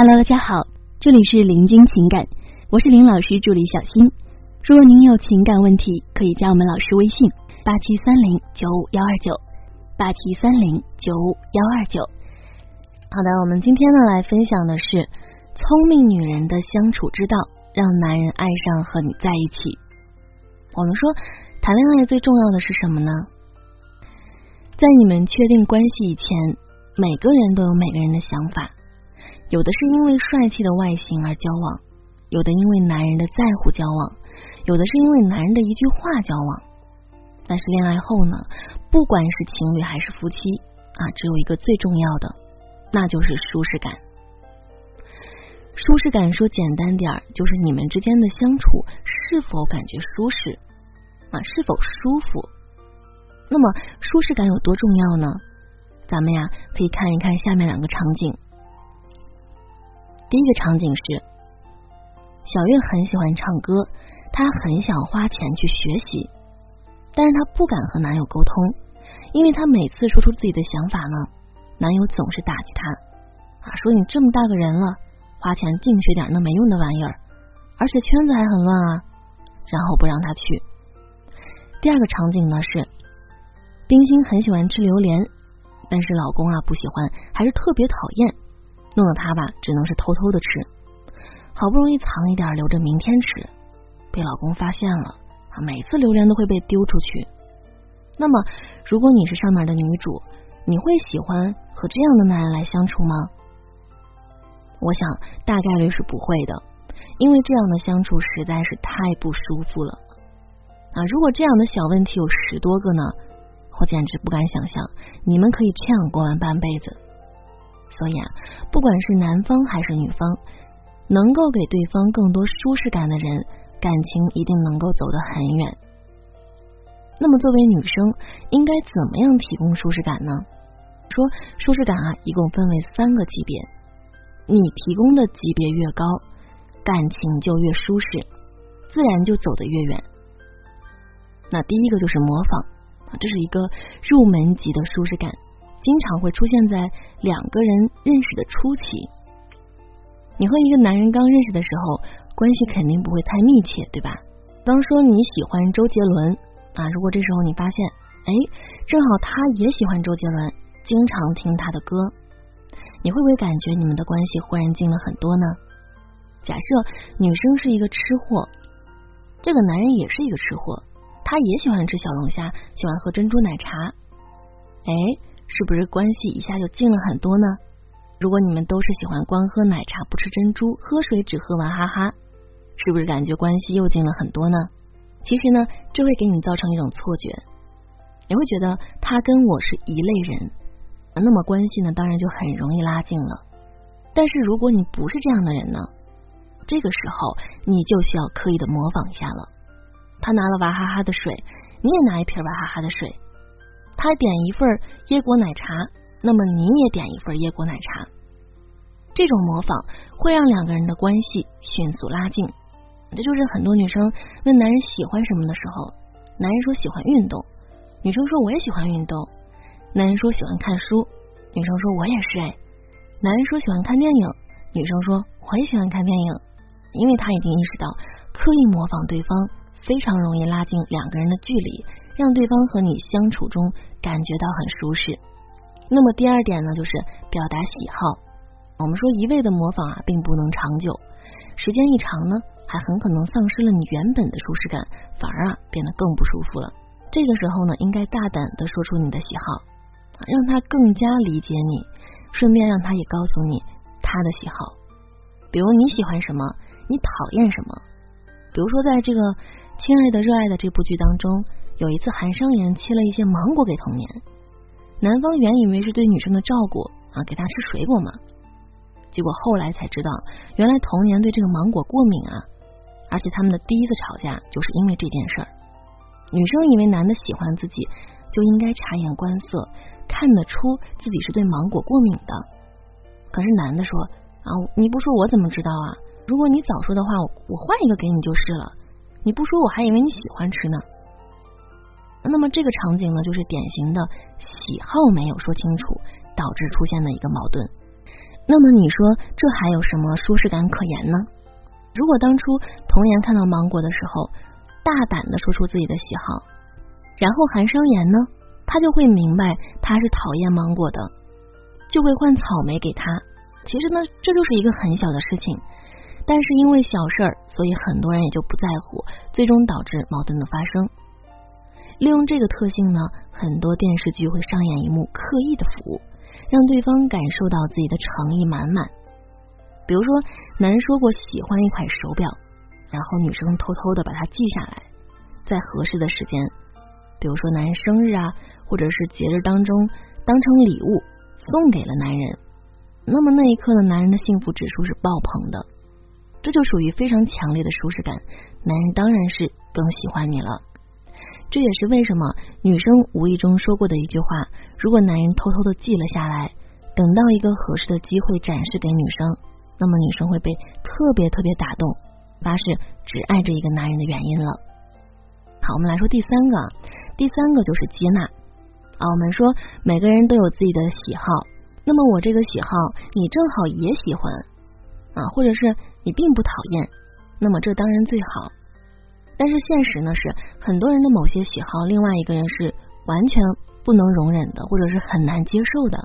Hello，大家好，这里是林君情感，我是林老师助理小新。如果您有情感问题，可以加我们老师微信八七三零九五幺二九八七三零九五幺二九。好的，我们今天呢来分享的是聪明女人的相处之道，让男人爱上和你在一起。我们说谈恋爱最重要的是什么呢？在你们确定关系以前，每个人都有每个人的想法。有的是因为帅气的外形而交往，有的因为男人的在乎交往，有的是因为男人的一句话交往。但是恋爱后呢，不管是情侣还是夫妻啊，只有一个最重要的，那就是舒适感。舒适感说简单点儿，就是你们之间的相处是否感觉舒适啊，是否舒服。那么舒适感有多重要呢？咱们呀可以看一看下面两个场景。第一个场景是，小月很喜欢唱歌，她很想花钱去学习，但是她不敢和男友沟通，因为她每次说出自己的想法呢，男友总是打击她啊，说你这么大个人了，花钱净学点那没用的玩意儿，而且圈子还很乱啊，然后不让她去。第二个场景呢是，冰心很喜欢吃榴莲，但是老公啊不喜欢，还是特别讨厌。弄得她吧，只能是偷偷的吃，好不容易藏一点留着明天吃，被老公发现了，每次榴莲都会被丢出去。那么，如果你是上面的女主，你会喜欢和这样的男人来相处吗？我想大概率是不会的，因为这样的相处实在是太不舒服了。啊，如果这样的小问题有十多个呢，我简直不敢想象你们可以这样过完半辈子。所以啊，不管是男方还是女方，能够给对方更多舒适感的人，感情一定能够走得很远。那么，作为女生，应该怎么样提供舒适感呢？说舒适感啊，一共分为三个级别，你提供的级别越高，感情就越舒适，自然就走得越远。那第一个就是模仿，这是一个入门级的舒适感。经常会出现在两个人认识的初期。你和一个男人刚认识的时候，关系肯定不会太密切，对吧？当说你喜欢周杰伦啊，如果这时候你发现，哎，正好他也喜欢周杰伦，经常听他的歌，你会不会感觉你们的关系忽然近了很多呢？假设女生是一个吃货，这个男人也是一个吃货，他也喜欢吃小龙虾，喜欢喝珍珠奶茶，哎。是不是关系一下就近了很多呢？如果你们都是喜欢光喝奶茶不吃珍珠，喝水只喝娃哈哈，是不是感觉关系又近了很多呢？其实呢，这会给你造成一种错觉，你会觉得他跟我是一类人，那么关系呢，当然就很容易拉近了。但是如果你不是这样的人呢，这个时候你就需要刻意的模仿一下了。他拿了娃哈哈的水，你也拿一瓶娃哈哈的水。他点一份椰果奶茶，那么你也点一份椰果奶茶。这种模仿会让两个人的关系迅速拉近。这就是很多女生问男人喜欢什么的时候，男人说喜欢运动，女生说我也喜欢运动。男人说喜欢看书，女生说我也是哎。男人说喜欢看电影，女生说我也喜欢看电影。因为他已经意识到，刻意模仿对方非常容易拉近两个人的距离。让对方和你相处中感觉到很舒适。那么第二点呢，就是表达喜好。我们说一味的模仿啊，并不能长久，时间一长呢，还很可能丧失了你原本的舒适感，反而啊变得更不舒服了。这个时候呢，应该大胆的说出你的喜好，让他更加理解你，顺便让他也告诉你他的喜好。比如你喜欢什么，你讨厌什么。比如说在这个《亲爱的热爱的》这部剧当中。有一次，韩商言切了一些芒果给童年，男方原以为是对女生的照顾啊，给她吃水果嘛，结果后来才知道，原来童年对这个芒果过敏啊，而且他们的第一次吵架就是因为这件事儿。女生以为男的喜欢自己，就应该察言观色，看得出自己是对芒果过敏的。可是男的说啊，你不说我怎么知道啊？如果你早说的话，我换一个给你就是了。你不说，我还以为你喜欢吃呢。那么这个场景呢，就是典型的喜好没有说清楚导致出现的一个矛盾。那么你说这还有什么舒适感可言呢？如果当初童颜看到芒果的时候，大胆的说出自己的喜好，然后韩商言呢，他就会明白他是讨厌芒果的，就会换草莓给他。其实呢，这就是一个很小的事情，但是因为小事儿，所以很多人也就不在乎，最终导致矛盾的发生。利用这个特性呢，很多电视剧会上演一幕刻意的服务，让对方感受到自己的诚意满满。比如说，男人说过喜欢一款手表，然后女生偷偷的把它记下来，在合适的时间，比如说男人生日啊，或者是节日当中，当成礼物送给了男人。那么那一刻的男人的幸福指数是爆棚的，这就属于非常强烈的舒适感，男人当然是更喜欢你了。这也是为什么女生无意中说过的一句话：如果男人偷偷的记了下来，等到一个合适的机会展示给女生，那么女生会被特别特别打动，发誓只爱这一个男人的原因了。好，我们来说第三个，第三个就是接纳啊。我们说每个人都有自己的喜好，那么我这个喜好你正好也喜欢啊，或者是你并不讨厌，那么这当然最好。但是现实呢是，很多人的某些喜好，另外一个人是完全不能容忍的，或者是很难接受的。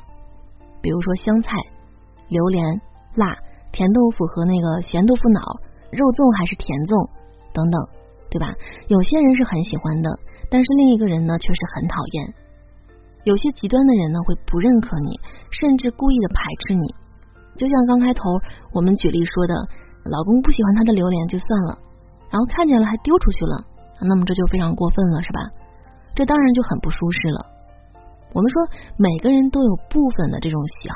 比如说香菜、榴莲、辣、甜豆腐和那个咸豆腐脑、肉粽还是甜粽等等，对吧？有些人是很喜欢的，但是另一个人呢却是很讨厌。有些极端的人呢会不认可你，甚至故意的排斥你。就像刚开头我们举例说的，老公不喜欢他的榴莲就算了。然后看见了还丢出去了，那么这就非常过分了，是吧？这当然就很不舒适了。我们说每个人都有部分的这种喜好，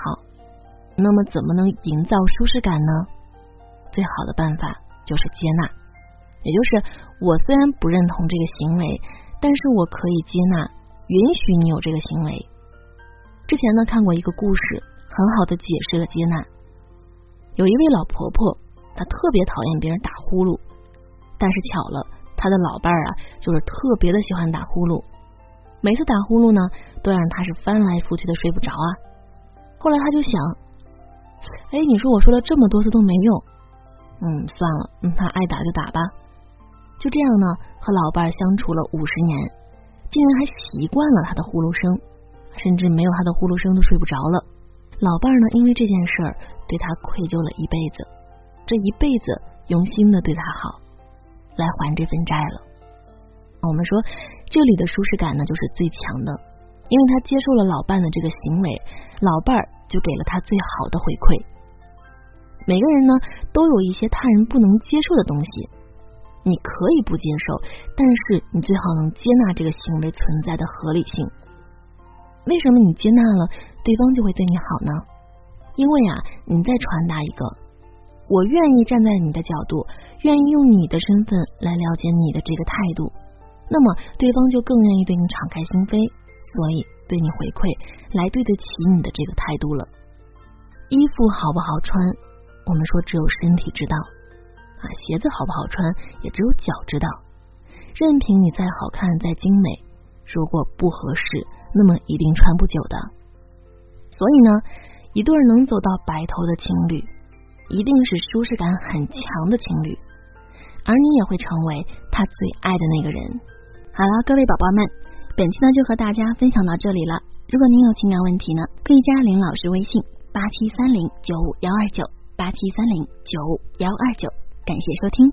那么怎么能营造舒适感呢？最好的办法就是接纳，也就是我虽然不认同这个行为，但是我可以接纳，允许你有这个行为。之前呢看过一个故事，很好的解释了接纳。有一位老婆婆，她特别讨厌别人打呼噜。但是巧了，他的老伴儿啊，就是特别的喜欢打呼噜，每次打呼噜呢，都让他是翻来覆去的睡不着啊。后来他就想，哎，你说我说了这么多次都没用，嗯，算了，嗯，他爱打就打吧。就这样呢，和老伴儿相处了五十年，竟然还习惯了他的呼噜声，甚至没有他的呼噜声都睡不着了。老伴儿呢，因为这件事儿对他愧疚了一辈子，这一辈子用心的对他好。来还这份债了。我们说，这里的舒适感呢，就是最强的，因为他接受了老伴的这个行为，老伴儿就给了他最好的回馈。每个人呢，都有一些他人不能接受的东西，你可以不接受，但是你最好能接纳这个行为存在的合理性。为什么你接纳了，对方就会对你好呢？因为啊，你在传达一个。我愿意站在你的角度，愿意用你的身份来了解你的这个态度，那么对方就更愿意对你敞开心扉，所以对你回馈，来对得起你的这个态度了。衣服好不好穿，我们说只有身体知道啊；鞋子好不好穿，也只有脚知道。任凭你再好看再精美，如果不合适，那么一定穿不久的。所以呢，一对能走到白头的情侣。一定是舒适感很强的情侣，而你也会成为他最爱的那个人。好了，各位宝宝们，本期呢就和大家分享到这里了。如果您有情感问题呢，可以加林老师微信八七三零九五幺二九八七三零九五幺二九。感谢收听。